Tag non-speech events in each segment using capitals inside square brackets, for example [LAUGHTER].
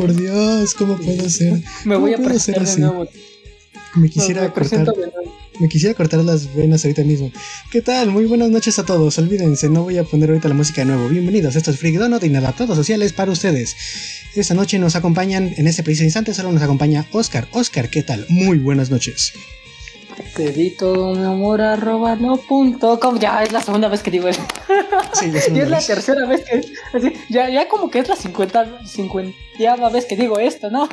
por Dios, ¿cómo puedo ser? Me voy a presentar de nuevo. Me quisiera cortar. Me quisiera cortar las venas ahorita mismo. ¿Qué tal? Muy buenas noches a todos. Olvídense, no voy a poner ahorita la música de nuevo. Bienvenidos, esto es Freak Donut Inadaptados Sociales para ustedes. Esta noche nos acompañan, en este preciso instante solo nos acompaña Oscar. Oscar, ¿qué tal? Muy buenas noches. Te todo mi amor arroba no punto com. Ya es la segunda vez que digo eso. [LAUGHS] Sí, y es la tercera vez que. ya, ya como que es la cincuenta, vez que digo esto, ¿no?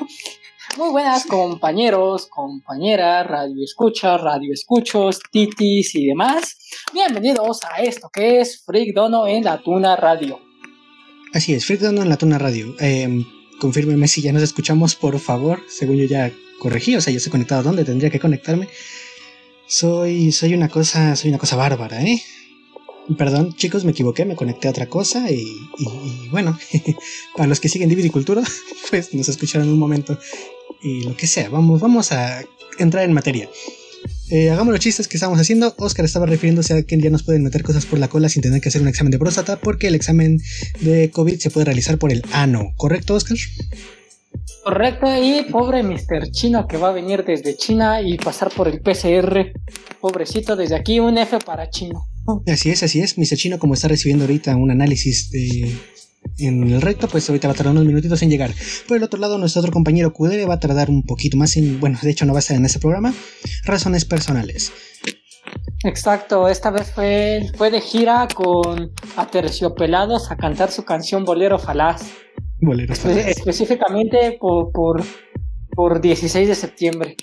Muy buenas compañeros, compañeras, radio escuchas, radio escuchos, titis y demás. Bienvenidos a esto que es Freak Dono en la Tuna Radio. Así es, Freak Dono en la Tuna Radio. Eh, confírmeme si ya nos escuchamos, por favor. Según yo ya corregí, o sea, yo estoy conectado donde tendría que conectarme. Soy, soy una cosa, soy una cosa bárbara, ¿eh? Perdón, chicos, me equivoqué, me conecté a otra cosa y, bueno, [LAUGHS] para los que siguen Divid Cultura, [LAUGHS] pues nos escucharon un momento y lo que sea, vamos, vamos a entrar en materia. Eh, hagamos los chistes que estamos haciendo. Oscar estaba refiriéndose a que ya nos pueden meter cosas por la cola sin tener que hacer un examen de próstata porque el examen de COVID se puede realizar por el ano, ¿correcto, Oscar? Correcto, y pobre Mr. Chino que va a venir desde China y pasar por el PCR. Pobrecito, desde aquí un F para Chino. Así es, así es. Mr. Chino, como está recibiendo ahorita un análisis en el recto, pues ahorita va a tardar unos minutitos en llegar. Por el otro lado, nuestro otro compañero Kudere va a tardar un poquito más en, bueno, de hecho no va a estar en ese programa, razones personales. Exacto, esta vez fue, fue de gira con Aterciopelados a cantar su canción Bolero Falaz. Específicamente por, por, por 16 de septiembre.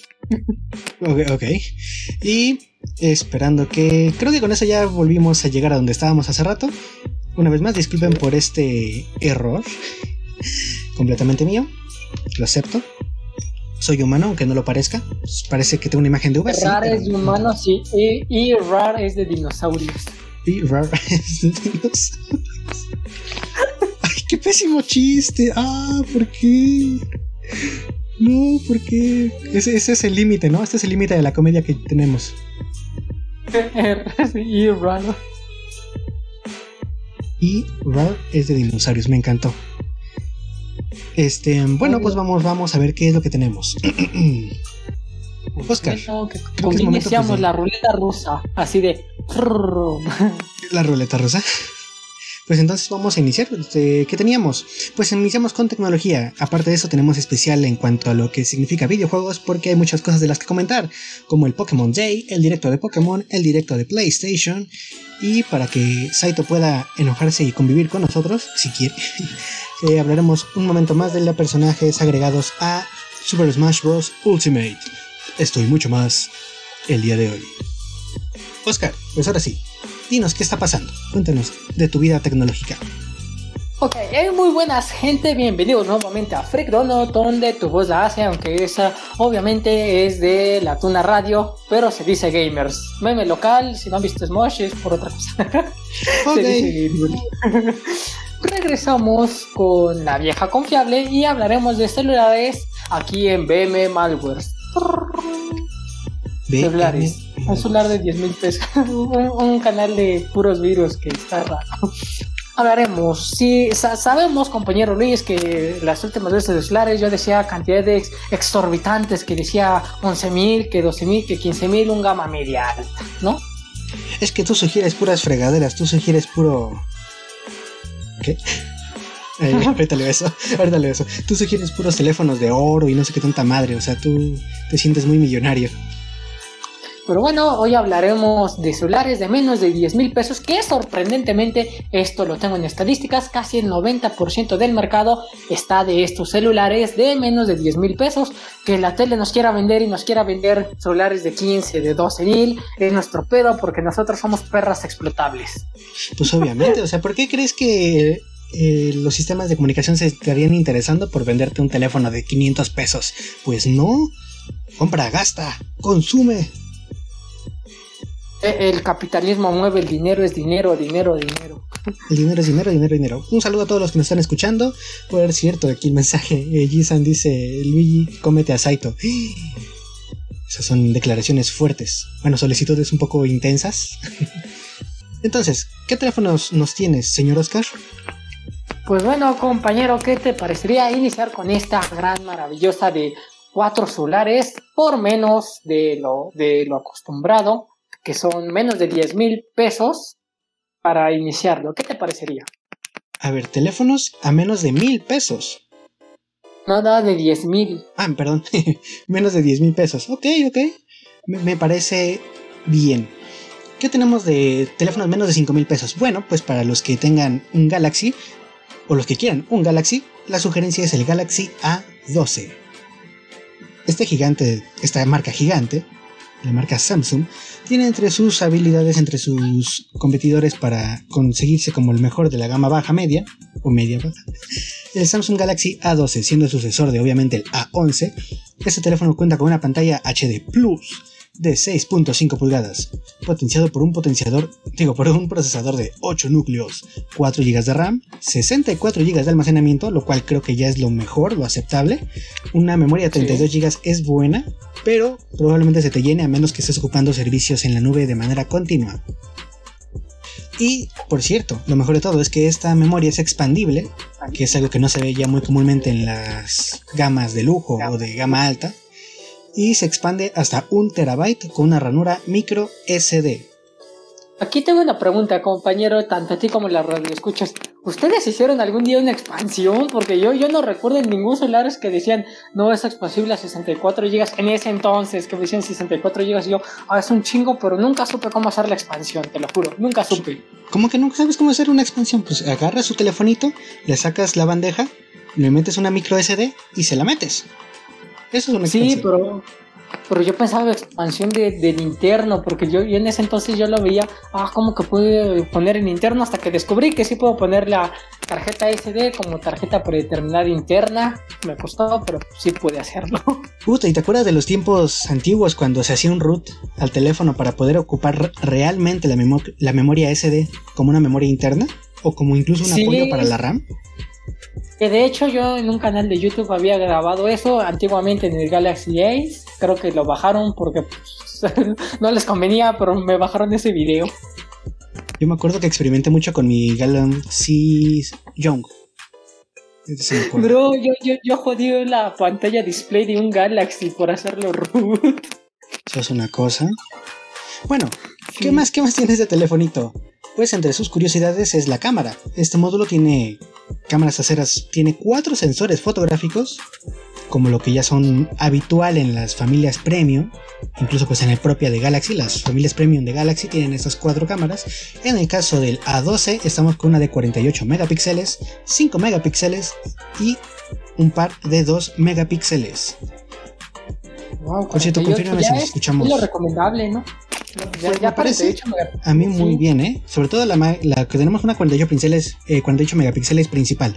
Ok, ok. Y esperando que... Creo que con eso ya volvimos a llegar a donde estábamos hace rato. Una vez más, disculpen por este error. Completamente mío. Lo acepto. Soy humano, aunque no lo parezca. Parece que tengo una imagen de V. Rar es de humano, sí. Y, y rar es de dinosaurios. Y rar [LAUGHS] es de dinosaurios. qué pésimo chiste. Ah, ¿por qué? No, ¿por qué? Ese, es el límite, ¿no? Este es el límite de la comedia que tenemos. [LAUGHS] y raro. Y raro es de dinosaurios, me encantó. Este, bueno, pues vamos, vamos a ver qué es lo que tenemos. [CLEARS THROAT] Oscar. Bueno, iniciamos la ruleta rusa, así de. [LAUGHS] La ruleta rusa. Pues entonces vamos a iniciar. Este, ¿Qué teníamos? Pues iniciamos con tecnología. Aparte de eso tenemos especial en cuanto a lo que significa videojuegos porque hay muchas cosas de las que comentar, como el Pokémon Day, el directo de Pokémon, el directo de PlayStation y para que Saito pueda enojarse y convivir con nosotros, si quiere, [LAUGHS] eh, hablaremos un momento más de los personajes agregados a Super Smash Bros. Ultimate. Esto y mucho más el día de hoy. Oscar, pues ahora sí, dinos qué está pasando. Cuéntanos de tu vida tecnológica. Ok, muy buenas gente, bienvenidos nuevamente a Freak Dono, donde tu voz la hace, aunque esa obviamente es de la Tuna Radio, pero se dice gamers. Meme local, si no han visto Smosh es por otra cosa. [LAUGHS] se dice gamers. [LAUGHS] Regresamos con la vieja confiable y hablaremos de celulares aquí en BM Malware. Celulares. Un celular de 10 mil pesos. [LAUGHS] un, canal de puros virus que está raro. Hablaremos. Sí, sabemos, compañero Luis, que las últimas veces de celulares yo decía cantidades exorbitantes, que decía 11 mil, que 12 mil, que 15 mil, un gama media alta, ¿no? Es que tú sugieres puras fregaderas, tú sugieres puro. ¿Qué? Eh, [LAUGHS] ahorita leo eso, ahorita leo eso. Tú sugieres puros teléfonos de oro y no sé qué tanta madre, o sea, tú te sientes muy millonario. Pero bueno, hoy hablaremos de celulares de menos de 10 mil pesos, que sorprendentemente, esto lo tengo en estadísticas, casi el 90% del mercado está de estos celulares de menos de 10 mil pesos. Que la tele nos quiera vender y nos quiera vender celulares de 15, de 12 mil, es nuestro pedo porque nosotros somos perras explotables. Pues obviamente, o sea, ¿por qué crees que eh, los sistemas de comunicación se estarían interesando por venderte un teléfono de 500 pesos? Pues no. Compra, gasta, consume. Eh, el capitalismo mueve el dinero, es dinero, dinero, dinero. El dinero es dinero, dinero, dinero. Un saludo a todos los que nos están escuchando. Por cierto, aquí el mensaje. Eh, dice: Luigi, cómete a Saito. [GASPS] Esas son declaraciones fuertes. Bueno, solicitudes un poco intensas. [LAUGHS] Entonces, ¿qué teléfonos nos tienes, señor Oscar? Pues bueno, compañero, ¿qué te parecería iniciar con esta gran maravillosa de cuatro solares por menos de lo, de lo acostumbrado, que son menos de 10 mil pesos para iniciarlo? ¿Qué te parecería? A ver, teléfonos a menos de mil pesos. Nada de 10 mil. Ah, perdón, [LAUGHS] menos de 10 mil pesos. Ok, ok. me parece bien. ¿Qué tenemos de teléfonos menos de 5 mil pesos? Bueno, pues para los que tengan un Galaxy o los que quieran un Galaxy, la sugerencia es el Galaxy A12. Este gigante, esta marca gigante, la marca Samsung, tiene entre sus habilidades, entre sus competidores para conseguirse como el mejor de la gama baja media, o media baja, el Samsung Galaxy A12, siendo el sucesor de obviamente el A11. Este teléfono cuenta con una pantalla HD Plus de 6.5 pulgadas, potenciado por un potenciador, digo, por un procesador de 8 núcleos, 4 GB de RAM, 64 GB de almacenamiento, lo cual creo que ya es lo mejor, lo aceptable. Una memoria de 32 GB es buena, pero probablemente se te llene a menos que estés ocupando servicios en la nube de manera continua. Y, por cierto, lo mejor de todo es que esta memoria es expandible, que es algo que no se ve ya muy comúnmente en las gamas de lujo o de gama alta y se expande hasta un terabyte con una ranura micro SD. Aquí tengo una pregunta, compañero, tanto a ti como a la radio escuchas. ¿Ustedes hicieron algún día una expansión? Porque yo, yo no recuerdo en ningún celular que decían, no, es expansible a 64 GB. En ese entonces, que me decían 64 GB, y yo, ah, es un chingo, pero nunca supe cómo hacer la expansión, te lo juro, nunca supe. ¿Cómo que nunca sabes cómo hacer una expansión? Pues agarras su telefonito, le sacas la bandeja, le metes una micro SD y se la metes. Eso es una Sí, pero, pero yo pensaba expansión de, del interno, porque yo, en ese entonces yo lo veía, ah, como que pude poner en interno hasta que descubrí que sí puedo poner la tarjeta SD como tarjeta predeterminada interna. Me costó, pero sí pude hacerlo. [LAUGHS] Puta, ¿y te acuerdas de los tiempos antiguos cuando se hacía un root al teléfono para poder ocupar realmente la, la memoria SD como una memoria interna? O como incluso un apoyo para la RAM? Que de hecho yo en un canal de YouTube había grabado eso antiguamente en el Galaxy Ace. Creo que lo bajaron porque pues, [LAUGHS] no les convenía, pero me bajaron ese video. Yo me acuerdo que experimenté mucho con mi Galaxy Young. Bro, yo, yo, yo jodí la pantalla display de un Galaxy por hacerlo root. Eso es una cosa. Bueno, ¿qué más, qué más tienes de telefonito? Pues entre sus curiosidades es la cámara. Este módulo tiene cámaras traseras, tiene cuatro sensores fotográficos, como lo que ya son habitual en las familias premium, incluso pues en el propia de Galaxy, las familias premium de Galaxy tienen estas cuatro cámaras. En el caso del A12 estamos con una de 48 megapíxeles, 5 megapíxeles y un par de 2 megapíxeles. Wow, Por cierto, confírmame si nos escuchamos. Es lo recomendable, ¿no? Ya, ya parece a mí muy bien, ¿eh? Sobre todo la, que tenemos una 48 píxeles, 48 megapíxeles principal.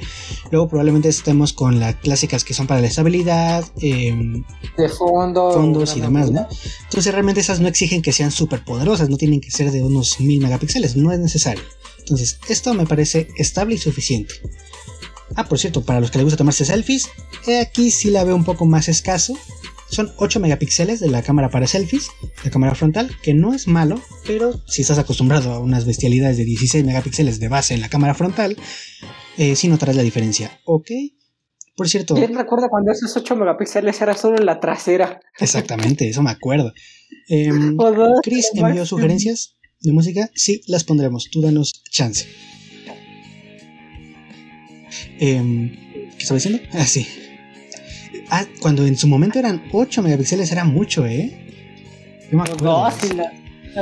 Luego probablemente estemos con las clásicas que son para la estabilidad, em, de fondo, fondos y demás, ¿no? Entonces realmente esas no exigen que sean súper poderosas, no tienen que ser de unos 1000 megapíxeles, no es necesario. Entonces esto me parece estable y suficiente. Ah, por cierto, para los que les gusta tomarse selfies, aquí sí la veo un poco más escaso. Son 8 megapíxeles de la cámara para selfies, la cámara frontal, que no es malo, pero si estás acostumbrado a unas bestialidades de 16 megapíxeles de base en la cámara frontal, eh, sí notarás la diferencia. Ok. Por cierto. ¿Quién recuerda cuando esos 8 megapíxeles era solo la trasera? Exactamente, eso me acuerdo. [LAUGHS] Eh, Chris envió sugerencias de música. Sí, las pondremos. Tú danos chance. Em, ¿Qué estaba diciendo? Ah, sí. Ah, cuando en su momento eran 8 megapíxeles era mucho, ¿eh? Yo me acuerdo.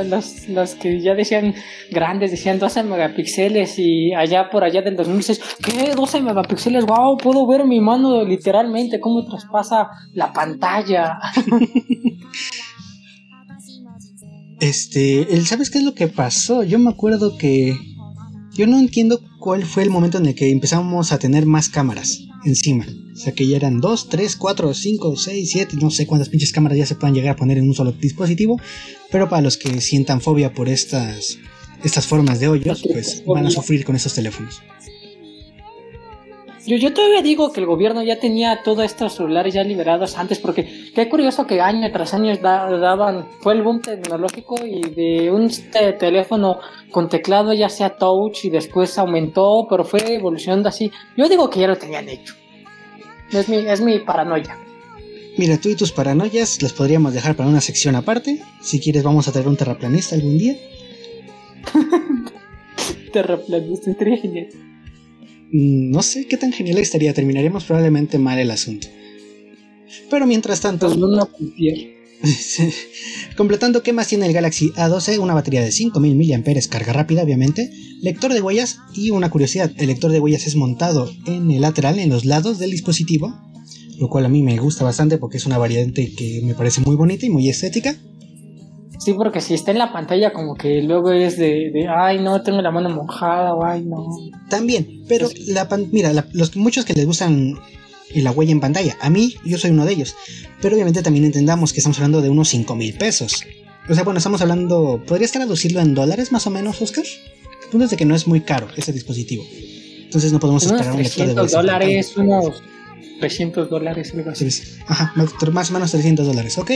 los, que ya decían grandes decían 12 megapíxeles y allá por allá del 2006, ¿qué? 12 megapíxeles, wow, puedo ver mi mano literalmente, cómo traspasa la pantalla. [LAUGHS] este, ¿sabes qué es lo que pasó? Yo me acuerdo que yo no entiendo cuál fue el momento en el que empezamos a tener más cámaras encima. O sea que ya eran 2, 3, 4, 5, 6, 7, no sé cuántas pinches cámaras ya se puedan llegar a poner en un solo dispositivo. Pero para los que sientan fobia por estas, estas formas de hoyos, pues van a sufrir con estos teléfonos. Yo, yo todavía digo que el gobierno ya tenía todos estos celulares ya liberados antes, porque qué curioso que año tras año daban, fue el boom tecnológico y de un teléfono con teclado ya sea touch y después aumentó, pero fue evolucionando así. Yo digo que ya lo tenían hecho. Es mi, es mi paranoia. Mira, tú y tus paranoias las podríamos dejar para una sección aparte. Si quieres, vamos a traer un terraplanista algún día. [LAUGHS] terraplanista, genial. Mm, no sé qué tan genial estaría. Terminaríamos probablemente mal el asunto. Pero mientras tanto. [LAUGHS] Completando, ¿qué más tiene el Galaxy A12? Una batería de 5000 mAh, carga rápida, obviamente, lector de huellas y una curiosidad: el lector de huellas es montado en el lateral, en los lados del dispositivo, lo cual a mí me gusta bastante porque es una variante que me parece muy bonita y muy estética. Sí, porque si está en la pantalla como que luego es de, ay no, tengo la mano mojada o ay no. También, pero la mira, los muchos que les gustan la huella en pantalla, a mí yo soy uno de ellos, pero obviamente también entendamos que estamos hablando de unos 5 mil pesos. O sea, bueno, estamos hablando, ¿podrías traducirlo en dólares más o menos, Oscar? El punto es de que no es muy caro ese dispositivo. Entonces no podemos esperar un lector de dólares, unos 300 dólares, algo así. Ajá, más o menos 300 dólares, ok.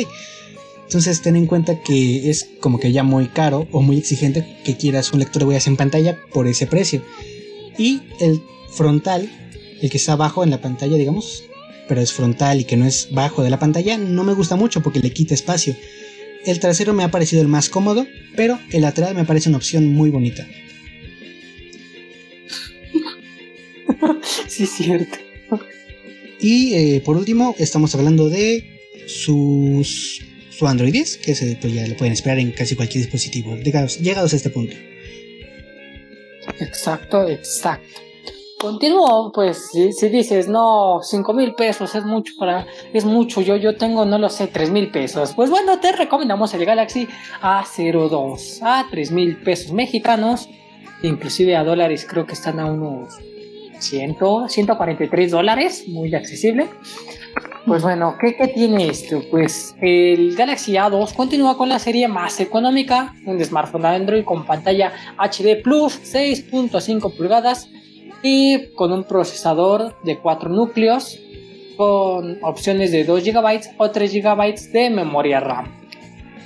Entonces ten en cuenta que es como que ya muy caro o muy exigente que quieras un lector de huellas en pantalla por ese precio. Y el frontal, el que está abajo en la pantalla, digamos, pero es frontal y que no es bajo de la pantalla, no me gusta mucho porque le quita espacio. El trasero me ha parecido el más cómodo, pero el lateral me parece una opción muy bonita. [LAUGHS] sí, es cierto. Y eh, por último, estamos hablando de sus, su Android 10, que se, pues ya lo pueden esperar en casi cualquier dispositivo, llegados, a este punto. Exacto, exacto. Continúo, pues, si, dices, no, 5 mil pesos es mucho para, es mucho, yo, yo tengo, no lo sé, 3 mil pesos. Pues bueno, te recomendamos el Galaxy A02 a 3 mil pesos mexicanos, inclusive a dólares creo que están a unos 100, 143 dólares, muy accesible. Pues bueno, ¿qué, ¿qué, tiene esto? Pues el Galaxy A2 continúa con la serie más económica, un smartphone Android con pantalla HD Plus 6.5 pulgadas y con un procesador de 4 núcleos con opciones de 2 GB o 3 GB de memoria RAM.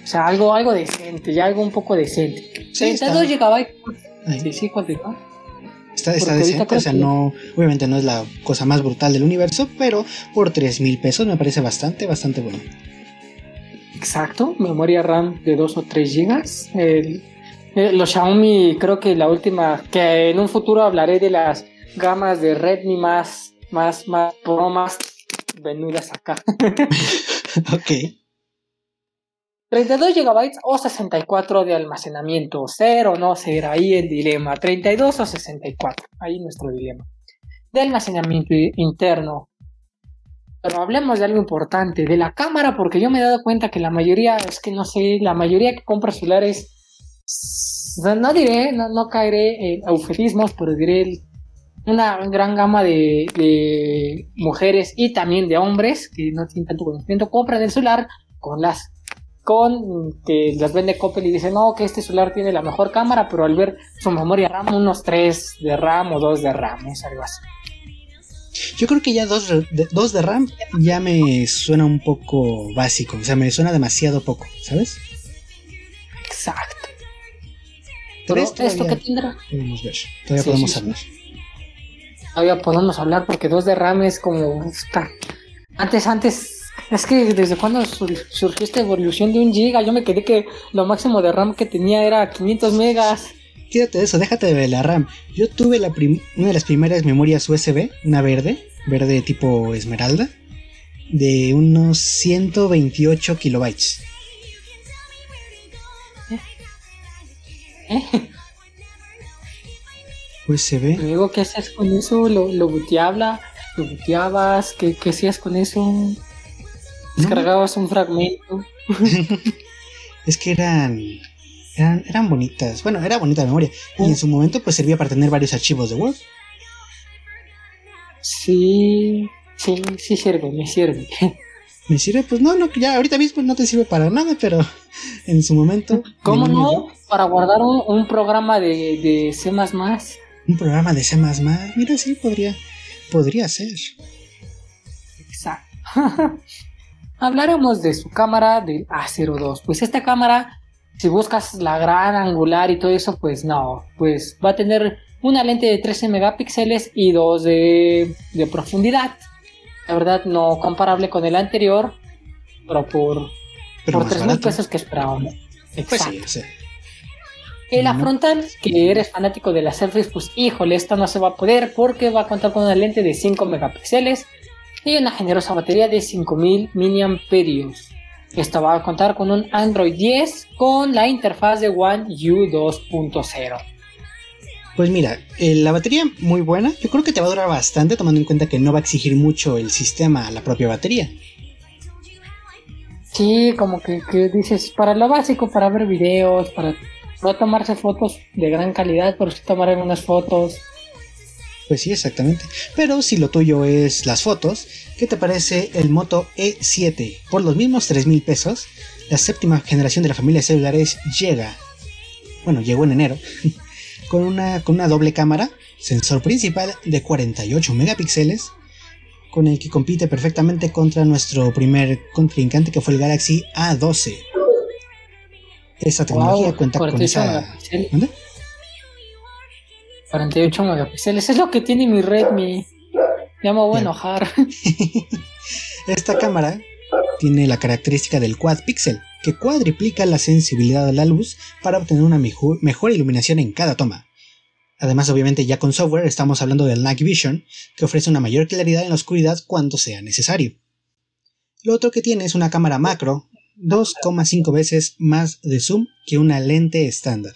O sea, algo, algo decente, ya algo un poco decente. Sí, 32 GB. Sí, sí, continúa. Está, decente, o sea, no, obviamente no es la cosa más brutal del universo, pero por 3 mil pesos me parece bastante, bastante bueno. Exacto, memoria RAM de 2 o 3 gigas. los Xiaomi, creo que la última, que en un futuro hablaré de las gamas de Redmi más, más, más, más venudas acá. [LAUGHS] [LAUGHS] ok. 32 GB o 64 de almacenamiento. Ser o no ser, ahí el dilema. 32 o 64, ahí nuestro dilema. De almacenamiento interno. Pero hablemos de algo importante, de la cámara, porque yo me he dado cuenta que la mayoría, es que no sé, la mayoría que compra celulares, no diré, no, caeré en eufemismos, pero diré una gran gama de, de, mujeres y también de hombres que no tienen tanto conocimiento, compran el celular con las con que las vende Coppel y dice, no, que este celular tiene la mejor cámara, pero al ver su memoria RAM, unos 3 de RAM o 2 de RAM, es algo así. Yo creo que ya 2 de, dos de RAM ya me suena un poco básico, o sea, me suena demasiado poco, ¿sabes? Exacto. Pero esto que tendrá. Podemos ver, todavía podemos hablar. Todavía podemos hablar porque 2 de RAM es como... Antes, antes es que desde cuando surgió esta evolución de un giga, yo me quedé que lo máximo de RAM que tenía era 500 megas. Quédate de eso, déjate de la RAM. Yo tuve la una de las primeras memorias USB, una verde, verde tipo esmeralda, de unos 128 kilobytes. ¿Eh? ¿Eh? USB. Luego, ¿qué hacías con eso? ¿Lo, lo buteabas? ¿Lo buteabas? ¿Qué, ¿Qué hacías con eso? Descargabas un fragmento. [LAUGHS] es que eran, eran, bonitas. Bueno, era bonita la memoria. Y en su momento pues servía para tener varios archivos de Word. Sí, sí, sí sirve, me sirve. [LAUGHS] ¿Me sirve? Pues no, no, ya ahorita mismo no te sirve para nada, pero [LAUGHS] en su momento... ¿Cómo no? Para guardar un, programa de, de C++. Un programa de C++, mira, sí, podría podría ser. Exacto. Hablaremos de su cámara del A02. Pues esta cámara, si buscas la gran angular y todo eso, pues no, pues va a tener una lente de 13 megapíxeles y 2 de, de profundidad. La verdad, no comparable con el anterior, pero por, por 3 mil pesos que esperábamos. Pues sí, En la frontal, que eres fanático de las selfies, pues híjole, esta no se va a poder porque va a contar con una lente de 5 megapíxeles y una generosa batería de 5000 mAh. Esta va a contar con un Android 10 con la interfaz de One U 2.0. Pues mira, eh, la batería muy buena. Yo creo que te va a durar bastante tomando en cuenta que no va a exigir mucho el sistema a la propia batería. Sí, como que, dices, para lo básico, para ver videos, para no tomarse fotos de gran calidad, pero sí tomar algunas fotos. Pues sí, exactamente. Pero si lo tuyo es las fotos, ¿qué te parece el Moto E7? Por los mismos 3 mil pesos, la séptima generación de la familia de celulares llega. Bueno, llegó en enero. [LAUGHS] con, una, con una doble cámara, sensor principal de 48 megapíxeles, con el que compite perfectamente contra nuestro primer contrincante que fue el Galaxy A12. Esta tecnología cuenta con esa. 48 megapíxeles. Es lo que tiene mi Redmi. Ya me voy a enojar. [LAUGHS] Esta cámara tiene la característica del quad pixel, que cuadriplica la sensibilidad a la luz para obtener una mejor, mejor iluminación en cada toma. Además, obviamente, ya con software estamos hablando del Night Vision, que ofrece una mayor claridad en la oscuridad cuando sea necesario. Lo otro que tiene es una cámara macro, 2,5 veces más de zoom que una lente estándar,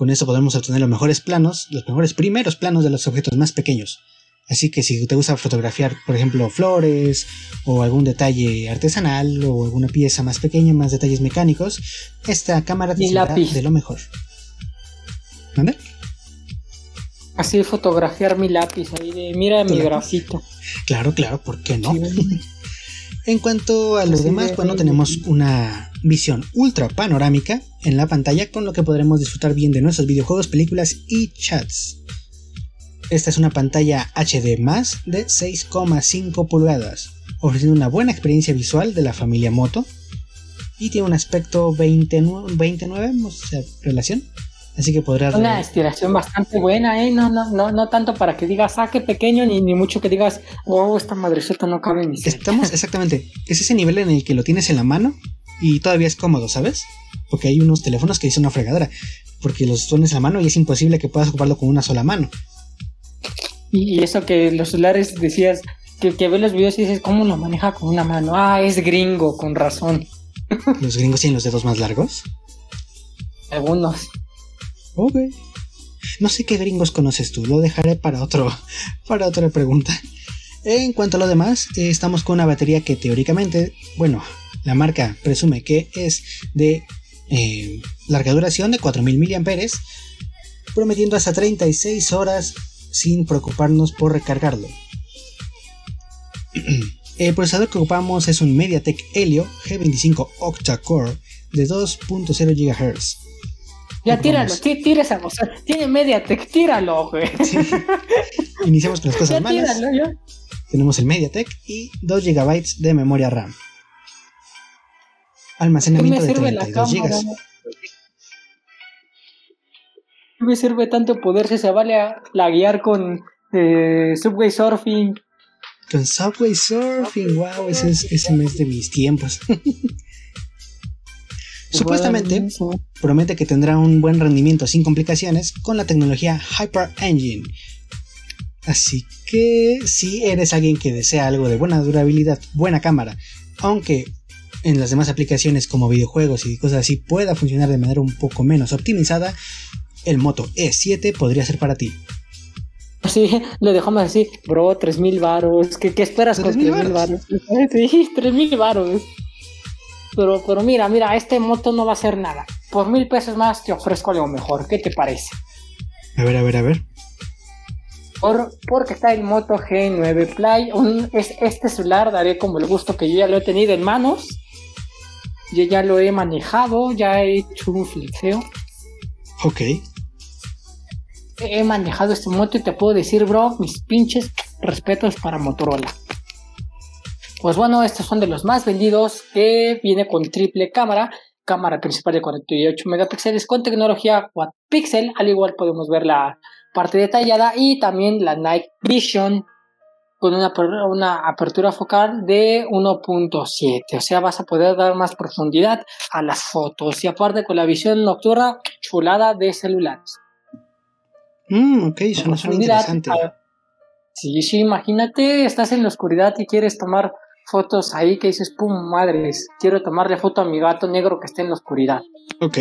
con eso podemos obtener los mejores planos, los mejores primeros planos de los objetos más pequeños. Así que si te gusta fotografiar, por ejemplo, flores o algún detalle artesanal o alguna pieza más pequeña, más detalles mecánicos, esta cámara te será de lo mejor. ¿Dónde? Así fotografiar mi lápiz ahí de mira mi grafito. Claro, claro, ¿por qué no? [LAUGHS] En cuanto a los demás, bueno, tenemos una visión ultra panorámica en la pantalla con lo que podremos disfrutar bien de nuestros videojuegos, películas y chats. Esta es una pantalla HD de 6,5 pulgadas, ofreciendo una buena experiencia visual de la familia Moto y tiene un aspecto 29, 29 o sea, relación Así que podrás. Una estiración bastante buena, ¿eh? No, no, no, no tanto para que digas, ah, qué pequeño, ni, ni mucho que digas, oh, esta madrecita no cabe en mi Estamos, exactamente. Es ese nivel en el que lo tienes en la mano y todavía es cómodo, ¿sabes? Porque hay unos teléfonos que dicen una fregadera. Porque los pones la mano y es imposible que puedas ocuparlo con una sola mano. Y eso que los celulares decías, que, que ves los videos y dices, ¿cómo lo maneja con una mano? Ah, es gringo, con razón. [LAUGHS] ¿Los gringos tienen los dedos más largos? Algunos. Ok. No sé qué gringos conoces tú, lo dejaré para, otro, [LAUGHS] para otra pregunta. En cuanto a lo demás, eh, estamos con una batería que teóricamente, bueno, la marca presume que es de eh, larga duración de 4000 mAh, prometiendo hasta 36 horas sin preocuparnos por recargarlo. [CLEARS THROAT] El procesador que ocupamos es un MediaTek Helio G25 octa-core de 2.0 GHz ya tíralo, tira esa cosa. Tiene Mediatek, tíralo, güey. [LAUGHS] Iniciamos con las [LAUGHS] cosas malas. Tenemos el Mediatek y 2 GB de memoria RAM. Almacenamiento de 32 GB. ¿Qué me sirve tanto poder si se vale a la guiar con eh, Subway Surfing? Con Subway Surfing, wow, ese es, ese mes de mis tiempos. [LAUGHS] Supuestamente promete que tendrá un buen rendimiento sin complicaciones con la tecnología Hyper Engine. Así que si eres alguien que desea algo de buena durabilidad, buena cámara, aunque en las demás aplicaciones como videojuegos y cosas así pueda funcionar de manera un poco menos optimizada, el Moto E7 podría ser para ti. Sí, lo dejamos así, bro, 3000 varos. ¿Qué, ¿Qué, esperas con 3000 varos? [LAUGHS] Sí, 3000 varos. Pero, pero mira, mira, este moto no va a ser nada. Por mil pesos más te ofrezco algo mejor. ¿Qué te parece? A ver, a ver, a ver. Por, porque está el Moto G9 Play. es, este celular daré como el gusto que yo ya lo he tenido en manos. Yo ya lo he manejado, ya he hecho un flexeo. Ok. He manejado este moto y te puedo decir, bro, mis pinches respetos para Motorola. Pues bueno, estos son de los más vendidos que viene con triple cámara, cámara principal de 48 megapíxeles con tecnología Quad Pixel, al igual podemos ver la parte detallada y también la Night Vision con una, una apertura focal de 1.7, o sea, vas a poder dar más profundidad a las fotos y aparte con la visión nocturna chulada de celulares. Mm, ok, eso suena interesante. sí, sí, imagínate, estás en la oscuridad y quieres tomar fotos ahí que dices, pum, madres, quiero tomarle foto a mi gato negro que está en la oscuridad. Ok.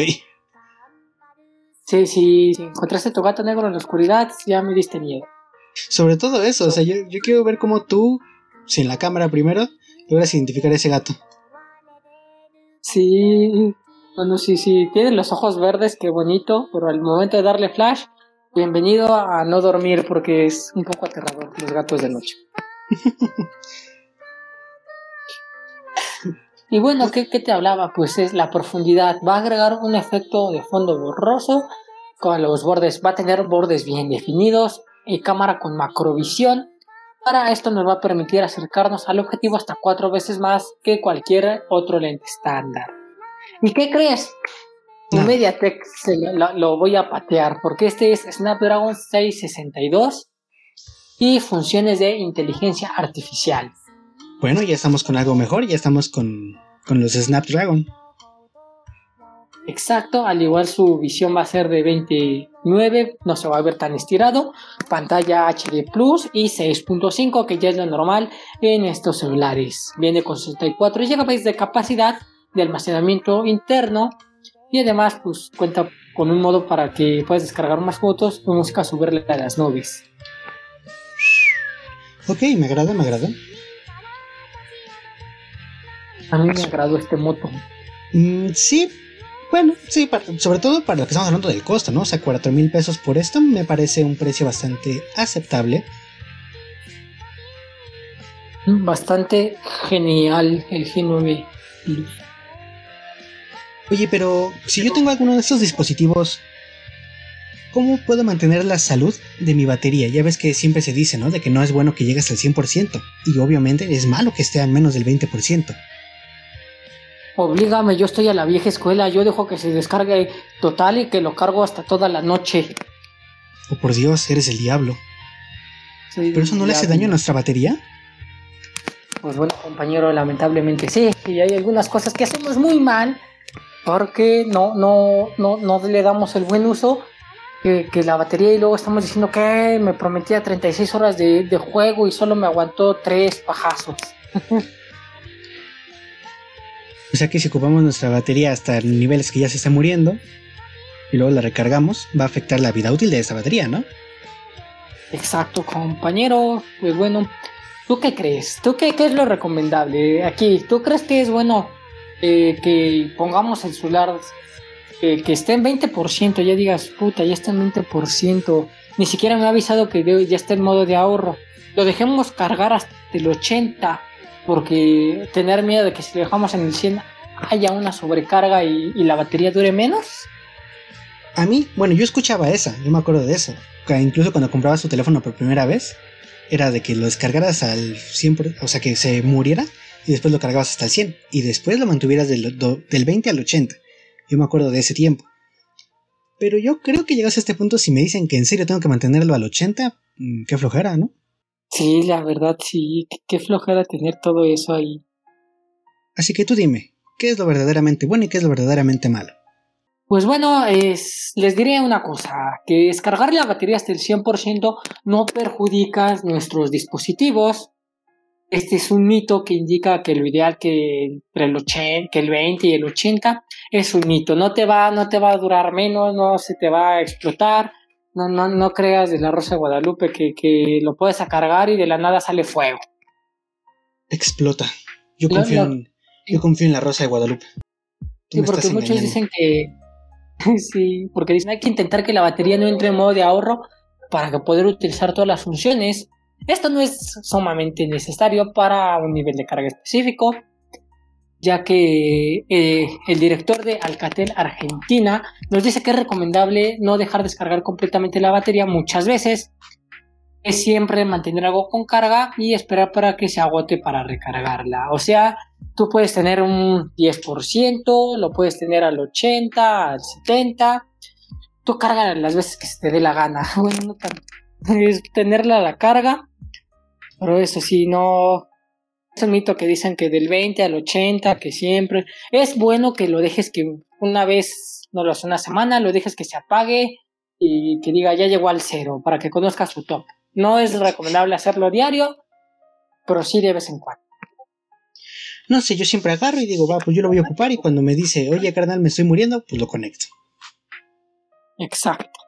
Sí, sí, si encontraste tu gato negro en la oscuridad, ya me diste miedo. Sobre todo eso, o sea, yo, quiero ver cómo tú, sin la cámara primero, logras identificar a ese gato. Sí, bueno, sí, sí, tiene los ojos verdes, qué bonito, pero al momento de darle flash, bienvenido a no dormir porque es un poco aterrador los gatos de noche. [LAUGHS] y bueno, ¿qué, ¿qué, te hablaba? Pues es la profundidad. Va a agregar un efecto de fondo borroso con los bordes. Va a tener bordes bien definidos y cámara con macrovisión. Para esto nos va a permitir acercarnos al objetivo hasta cuatro veces más que cualquier otro lente estándar. ¿Y qué crees? No. MediaTek lo, lo, voy a patear porque este es Snapdragon 662 y funciones de inteligencia artificial. Bueno, ya estamos con algo mejor, ya estamos con, con los Snapdragon. Exacto, al igual su visión va a ser de 29, no se va a ver tan estirado, pantalla HD Plus y 6.5 que ya es lo normal en estos celulares. Viene con 64 GB de capacidad de almacenamiento interno y además pues cuenta con un modo para que puedas descargar más fotos y música subirle a las nubes. Ok, me agrada, me agrada. A mí me agradó este moto. Mm, sí, bueno, sí, sobre todo para lo que estamos hablando del costo, ¿no? O sea, 4 mil pesos por esto me parece un precio bastante aceptable. Bastante genial el G9 Plus. Oye, pero si yo tengo alguno de estos dispositivos, ¿cómo puedo mantener la salud de mi batería? Ya ves que siempre se dice, ¿no? De que no es bueno que llegues al 100%. Y obviamente es malo que esté al menos del 20%. Oblígame, yo estoy a la vieja escuela, yo dejo que se descargue total y que lo cargo hasta toda la noche. Oh, por Dios, eres el diablo. ¿Pero eso no le hace daño a nuestra batería? Pues bueno, compañero, lamentablemente sí. Y hay algunas cosas que hacemos muy mal porque no, no, no, no le damos el buen uso. Que, que la batería y luego estamos diciendo que me prometía 36 horas de, de juego y solo me aguantó 3 pajazos. [LAUGHS] O sea que si ocupamos nuestra batería hasta niveles que ya se está muriendo y luego la recargamos, va a afectar la vida útil de esa batería, ¿no? Exacto, compañero. Pues bueno, ¿tú qué crees? ¿Tú qué, es lo recomendable aquí? ¿Tú crees que es bueno eh, que pongamos el celular eh, que esté en 20%? Ya digas, puta, ya está en 20%. Ni siquiera me ha avisado que ya está en modo de ahorro. Lo dejemos cargar hasta el 80% porque tener miedo de que si lo dejamos en el 100 haya una sobrecarga y, la batería dure menos. A mí, bueno, yo escuchaba esa, yo me acuerdo de eso. incluso cuando comprabas tu teléfono por primera vez, era de que lo descargaras al 100%, o sea, que se muriera y después lo cargabas hasta el 100 y después lo mantuvieras del, del 20 al 80. Yo me acuerdo de ese tiempo. Pero yo creo que llegas a este punto si me dicen que en serio tengo que mantenerlo al 80, mm, qué flojera, ¿no? Sí, la verdad sí, qué flojera tener todo eso ahí. Así que tú dime, ¿qué es lo verdaderamente bueno y qué es lo verdaderamente malo? Pues bueno, es, les diré una cosa, que descargar la batería hasta el 100% no perjudica nuestros dispositivos. Este es un mito que indica que lo ideal que entre el 80, que el 20 y el 80 es un mito. No te va, no te va a durar menos, no se te va a explotar, no, no, no creas de la Rosa de Guadalupe que, lo puedes cargar y de la nada sale fuego. Explota. Yo confío, En, yo confío en la Rosa de Guadalupe. sí, porque muchos dicen que. [LAUGHS] sí, porque dicen hay que intentar que la batería no entre en modo de ahorro para que poder utilizar todas las funciones. Esto no es sumamente necesario para un nivel de carga específico ya que eh, el director de Alcatel Argentina nos dice que es recomendable no dejar descargar completamente la batería muchas veces, es siempre mantener algo con carga y esperar para que se agote para recargarla. O sea, tú puedes tener un 10%, lo puedes tener al 80, al 70. Tú carga las veces que se te dé la gana. [LAUGHS] Bueno, no tanto. Es tenerla a la carga. Pero eso sí, no. Es un mito que dicen que del 20 al 80, que siempre. Es bueno que lo dejes que una vez, no lo hace una semana, lo dejes que se apague y que diga ya llegó al cero para que conozcas su top. No es recomendable hacerlo diario, pero sí de vez en cuando. No sé, yo siempre agarro y digo, va, pues yo lo voy a ocupar y cuando me dice, oye, carnal, me estoy muriendo, pues lo conecto. Exacto.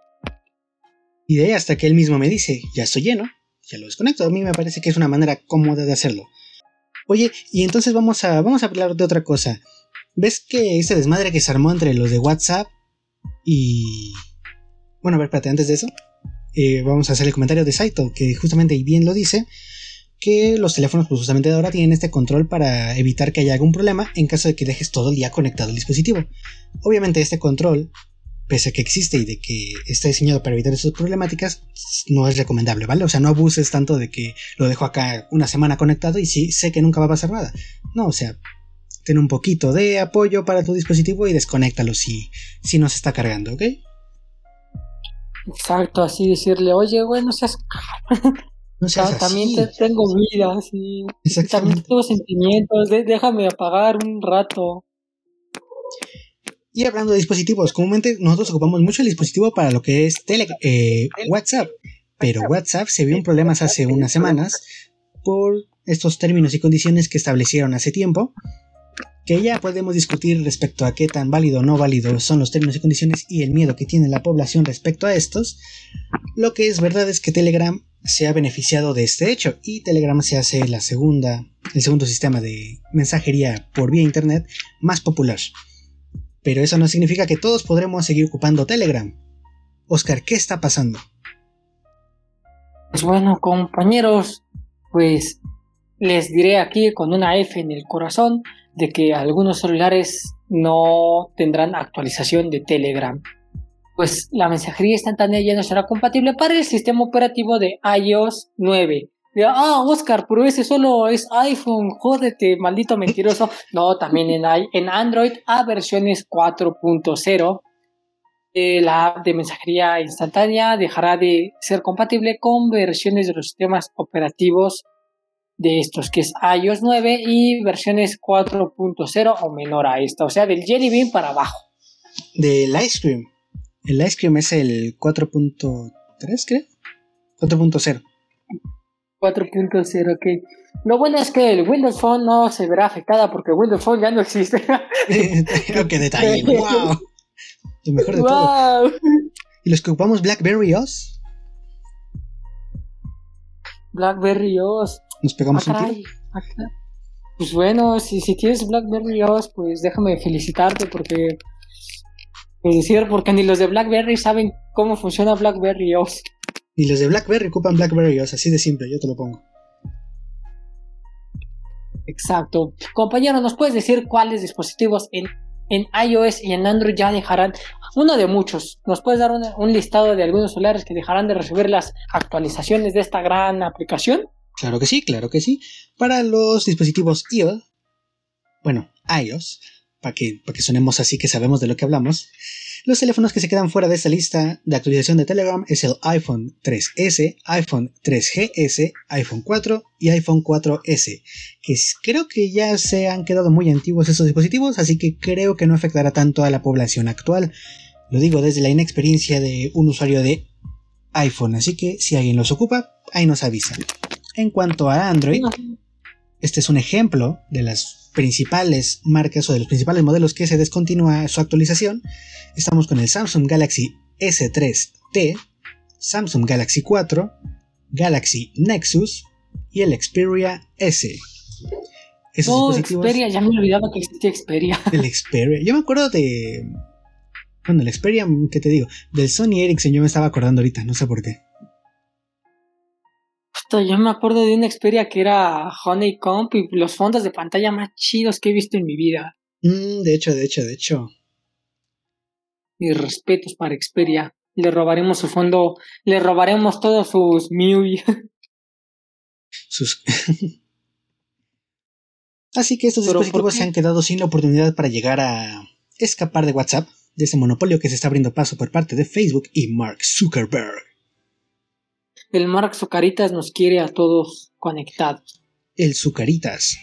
Y de ahí hasta que él mismo me dice, ya estoy lleno, ya lo desconecto. A mí me parece que es una manera cómoda de hacerlo. Oye, y entonces vamos a, vamos a hablar de otra cosa. ¿Ves que ese desmadre que se armó entre los de WhatsApp y... Bueno, a ver, espérate, antes de eso. Eh, vamos a hacer el comentario de Saito, que justamente y bien lo dice, que los teléfonos pues justamente de ahora tienen este control para evitar que haya algún problema en caso de que dejes todo el día conectado al dispositivo. Obviamente este control, pese a que existe y de que está diseñado para evitar esas problemáticas, no es recomendable, ¿vale? O sea, no abuses tanto de que lo dejo acá una semana conectado y sí sé que nunca va a pasar nada. No, o sea, ten un poquito de apoyo para tu dispositivo y desconéctalo si, si no se está cargando, ¿ok? Exacto, así decirle, oye, güey, no seas... [LAUGHS] No seas [LAUGHS] también tengo vida, sí. También tengo sentimientos, déjame apagar un rato. Y hablando de dispositivos, comúnmente nosotros ocupamos mucho el dispositivo para lo que es tele, eh, WhatsApp, pero WhatsApp. Se vio un problema hace unas semanas por estos términos y condiciones que establecieron hace tiempo que ya podemos discutir respecto a qué tan válido o no válido son los términos y condiciones y el miedo que tiene la población respecto a estos, lo que es verdad es que Telegram se ha beneficiado de este hecho y Telegram se hace la segunda, el segundo sistema de mensajería por vía internet más popular. Pero eso no significa que todos podremos seguir ocupando Telegram. Oscar, ¿qué está pasando? Pues bueno, compañeros, pues les diré aquí con una F en el corazón de que algunos celulares no tendrán actualización de Telegram. Pues la mensajería instantánea ya no será compatible para el sistema operativo de iOS 9. Ah, Oscar, pero ese solo es iPhone, jódete, maldito mentiroso. [LAUGHS] No, también en, en Android a versiones 4.0. Eh, la app de mensajería instantánea dejará de ser compatible con versiones de los sistemas operativos de estos, que es iOS 9 y versiones 4.0 o menor a esta, o sea, del Jelly Bean para abajo. Del Ice Cream. El Ice Cream es el 4.3, creo. 4.0. 4.0, ok. Lo bueno es que el Windows Phone no se verá afectada porque Windows Phone ya no existe. [LAUGHS] ¡Qué detalle! [LAUGHS] ¡Wow! Lo mejor de todo. ¿Y los que ocupamos BlackBerry OS? BlackBerry OS. Nos pegamos un tiro. Pues bueno, si, si tienes BlackBerry OS, pues déjame felicitarte porque. Pues decir, porque ni los de BlackBerry saben cómo funciona BlackBerry OS. Ni los de BlackBerry ocupan BlackBerry OS, así de simple, yo te lo pongo. Exacto. Compañero, ¿nos puedes decir cuáles dispositivos en, en iOS y en Android ya dejarán, uno de muchos, ¿nos puedes dar un listado de algunos celulares que dejarán de recibir las actualizaciones de esta gran aplicación? Claro que sí, claro que sí. Para los dispositivos iOS, bueno, iOS, para que, para que sonemos así que sabemos de lo que hablamos, los teléfonos que se quedan fuera de esta lista de actualización de Telegram es el iPhone 3S, iPhone 3GS, iPhone 4 y iPhone 4S, que creo que ya se han quedado muy antiguos estos dispositivos, así que creo que no afectará tanto a la población actual. Lo digo desde la inexperiencia de un usuario de iPhone, así que si alguien los ocupa, ahí nos avisa. En cuanto a Android, este es un ejemplo de las principales marcas o de los principales modelos que se descontinúa su actualización. Estamos con el Samsung Galaxy S3T, Samsung Galaxy 4, Galaxy Nexus y el Xperia S. Esos oh, Xperia, ya me he olvidado que existía Xperia. [LAUGHS] El Xperia. Yo me acuerdo de. Bueno, el Xperia, ¿qué te digo? Del Sony Ericsson yo me estaba acordando ahorita, no sé por qué yo me acuerdo de una Xperia que era Honeycomb y los fondos de pantalla más chidos que he visto en mi vida. Mm, de hecho, de hecho, de hecho. Mis respetos para Xperia. Le robaremos su fondo, le robaremos todos sus MIUI. [LAUGHS] Sus... [LAUGHS] Así que estos dispositivos se han quedado sin la oportunidad para llegar a escapar de WhatsApp, de ese monopolio que se está abriendo paso por parte de Facebook y Mark Zuckerberg. El Mark Zucaritas nos quiere a todos conectados. El Zucaritas.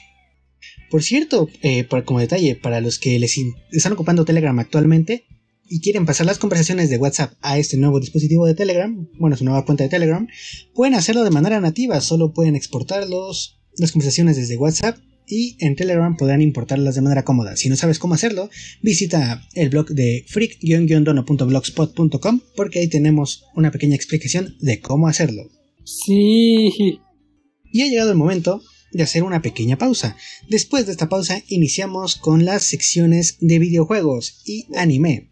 Por cierto, eh, como detalle, para los que les están ocupando Telegram actualmente y quieren pasar las conversaciones de WhatsApp a este nuevo dispositivo de Telegram, bueno, su nueva cuenta de Telegram, pueden hacerlo de manera nativa, solo pueden exportarlos, las conversaciones desde WhatsApp y en Telegram podrán importarlas de manera cómoda. Si no sabes cómo hacerlo, visita el blog de freak-dono.blogspot.com porque ahí tenemos una pequeña explicación de cómo hacerlo. Sí. Y ha llegado el momento de hacer una pequeña pausa. Después de esta pausa iniciamos con las secciones de videojuegos y anime.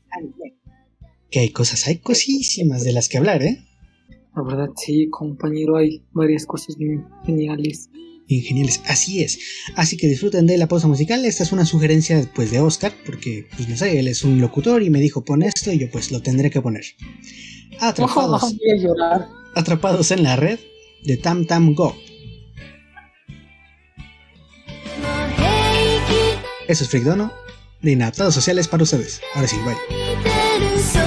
Que hay cosas, hay cosísimas de las que hablar, ¿eh? La verdad sí, compañero, hay varias cosas bien geniales geniales. Así es. Así que disfruten de la pausa musical. Esta es una sugerencia pues, de Oscar, porque, pues no sé, él es un locutor y me dijo pon esto y yo pues lo tendré que poner. Atrapados, [LAUGHS] atrapados en la red de Tam Tam Go. Eso es Frigdono, de Inadaptados Sociales para ustedes. Ahora sí, bye.